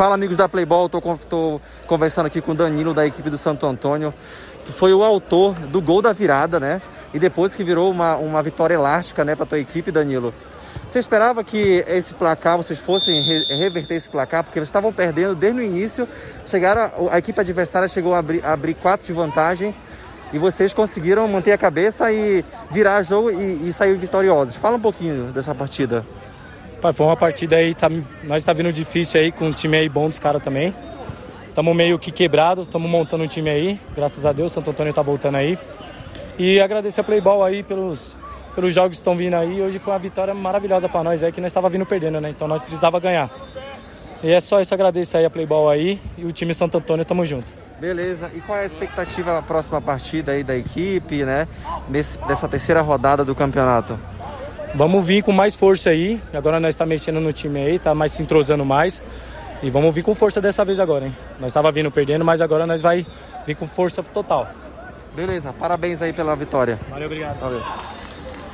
Fala amigos da Playball, tô conversando aqui com o Danilo da equipe do Santo Antônio, que foi o autor do gol da virada, né? E depois que virou uma, uma vitória elástica, né, pra tua equipe, Danilo. Você esperava que esse placar, vocês fossem re reverter esse placar? Porque vocês estavam perdendo desde o início, chegaram, a, a equipe adversária chegou a abrir, a abrir quatro de vantagem e vocês conseguiram manter a cabeça e virar jogo e, e sair vitoriosos. Fala um pouquinho dessa partida. Foi uma partida aí, tá, nós tá vindo difícil aí, com um time aí bom dos caras também. Estamos meio que quebrado, estamos montando um time aí, graças a Deus, Santo Antônio tá voltando aí. E agradecer a Playball aí pelos, pelos jogos que estão vindo aí. Hoje foi uma vitória maravilhosa para nós aí, que nós estava vindo perdendo, né? Então nós precisava ganhar. E é só isso, agradecer aí a Playball aí e o time Santo Antônio, tamo junto. Beleza, e qual é a expectativa da próxima partida aí da equipe, né? Nesse, dessa terceira rodada do campeonato? Vamos vir com mais força aí. Agora nós está mexendo no time aí, tá mais se entrosando mais. E vamos vir com força dessa vez agora, hein? Nós estava vindo perdendo, mas agora nós vai vir com força total. Beleza, parabéns aí pela vitória. Valeu, obrigado. Valeu.